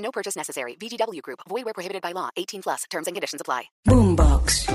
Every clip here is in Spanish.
No purchase necessary. VGW Group. Void where prohibited by law. 18 plus. Terms and conditions apply. Boombox.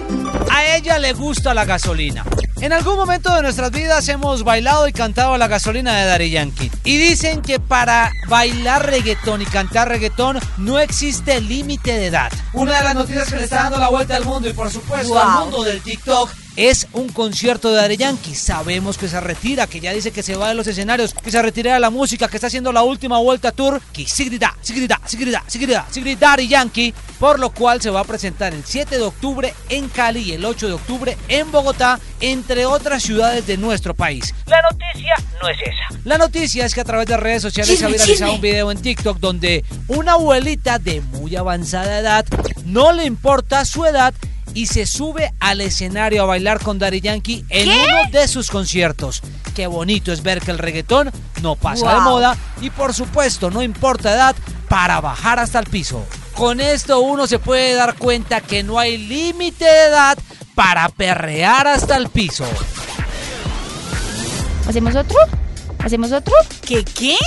A ella le gusta la gasolina. En algún momento de nuestras vidas hemos bailado y cantado la gasolina de Daddy Yankee. Y dicen que para bailar reggaetón y cantar reggaetón no existe límite de edad. Una de las noticias que le está dando la vuelta al mundo y por supuesto al mundo del TikTok es un concierto de Daddy Yankee. Sabemos que se retira, que ya dice que se va de los escenarios, que se retira de la música, que está haciendo la última vuelta tour. Que sigrita, sigrita, sigrita, sigrita, sigrita Daddy Yankee. Por lo cual se va a presentar el 7 de octubre en Cali y el 8 de octubre en Bogotá, entre otras ciudades de nuestro país. La noticia no es esa. La noticia es que a través de redes sociales se ha viralizado un video en TikTok donde una abuelita de muy avanzada edad no le importa su edad y se sube al escenario a bailar con Daddy Yankee en uno de sus conciertos. Qué bonito es ver que el reggaetón no pasa de moda y por supuesto no importa edad para bajar hasta el piso. Con esto uno se puede dar cuenta que no hay límite de edad para perrear hasta el piso. ¿Hacemos otro? ¿Hacemos otro? ¿Qué qué?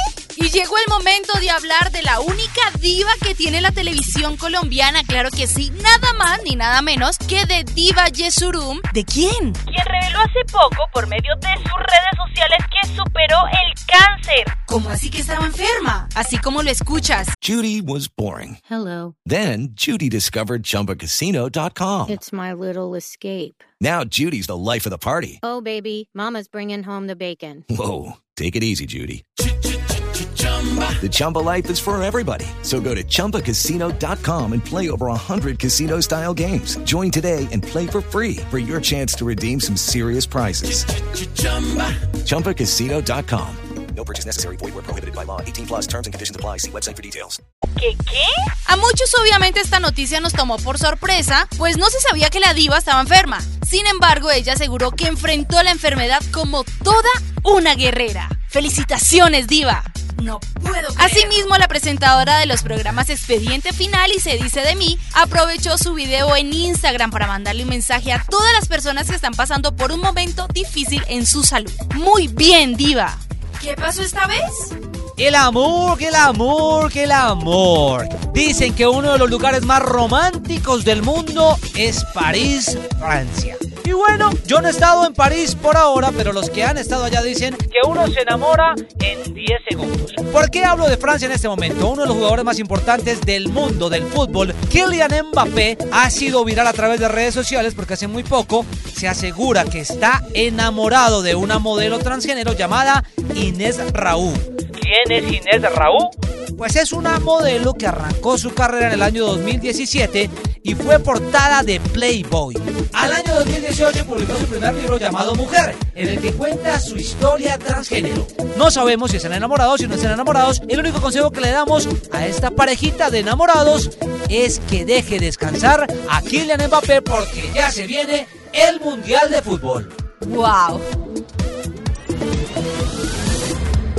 Y llegó el momento de hablar de la única diva que tiene la televisión colombiana, claro que sí, nada más ni nada menos que de Diva Yesurum. ¿De quién? quien reveló hace poco por medio de sus redes sociales que superó el cáncer. ¿Cómo así que estaba enferma? Así como lo escuchas. Judy was boring. Hello. Then Judy discovered ChumbaCasino.com. It's my little escape. Now Judy's the life of the party. Oh, baby, Mama's bringing home the bacon. Whoa, take it easy, Judy. The Chumba life is for everybody. So go to ChumbaCasino.com and play over 100 casino-style games. Join today and play for free for your chance to redeem some serious prizes. ChumbaCasino.com. No purchase necessary. Void where prohibited by law. 18 plus terms and conditions apply. See website for details. ¿Qué qué? A muchos obviamente esta noticia nos tomó por sorpresa, pues no se sabía que la diva estaba enferma. Sin embargo, ella aseguró que enfrentó la enfermedad como toda una guerrera. ¡Felicitaciones, diva! No puedo. Asimismo, la presentadora de los programas Expediente Final y Se Dice de Mí aprovechó su video en Instagram para mandarle un mensaje a todas las personas que están pasando por un momento difícil en su salud. Muy bien, diva. ¿Qué pasó esta vez? El amor, que el amor, que el amor. Dicen que uno de los lugares más románticos del mundo es París, Francia. Y bueno, yo no he estado en París por ahora, pero los que han estado allá dicen que uno se enamora en 10 segundos. ¿Por qué hablo de Francia en este momento? Uno de los jugadores más importantes del mundo del fútbol, Kylian Mbappé, ha sido viral a través de redes sociales porque hace muy poco se asegura que está enamorado de una modelo transgénero llamada Inés Raúl. ¿Quién es Inés Raúl? Pues es una modelo que arrancó su carrera en el año 2017 y fue portada de Playboy. Al año 2018 publicó su primer libro llamado Mujer, en el que cuenta su historia transgénero. No sabemos si están enamorados, si no están enamorados. El único consejo que le damos a esta parejita de enamorados es que deje descansar a Kylian Mbappé porque ya se viene el Mundial de Fútbol. ¡Wow!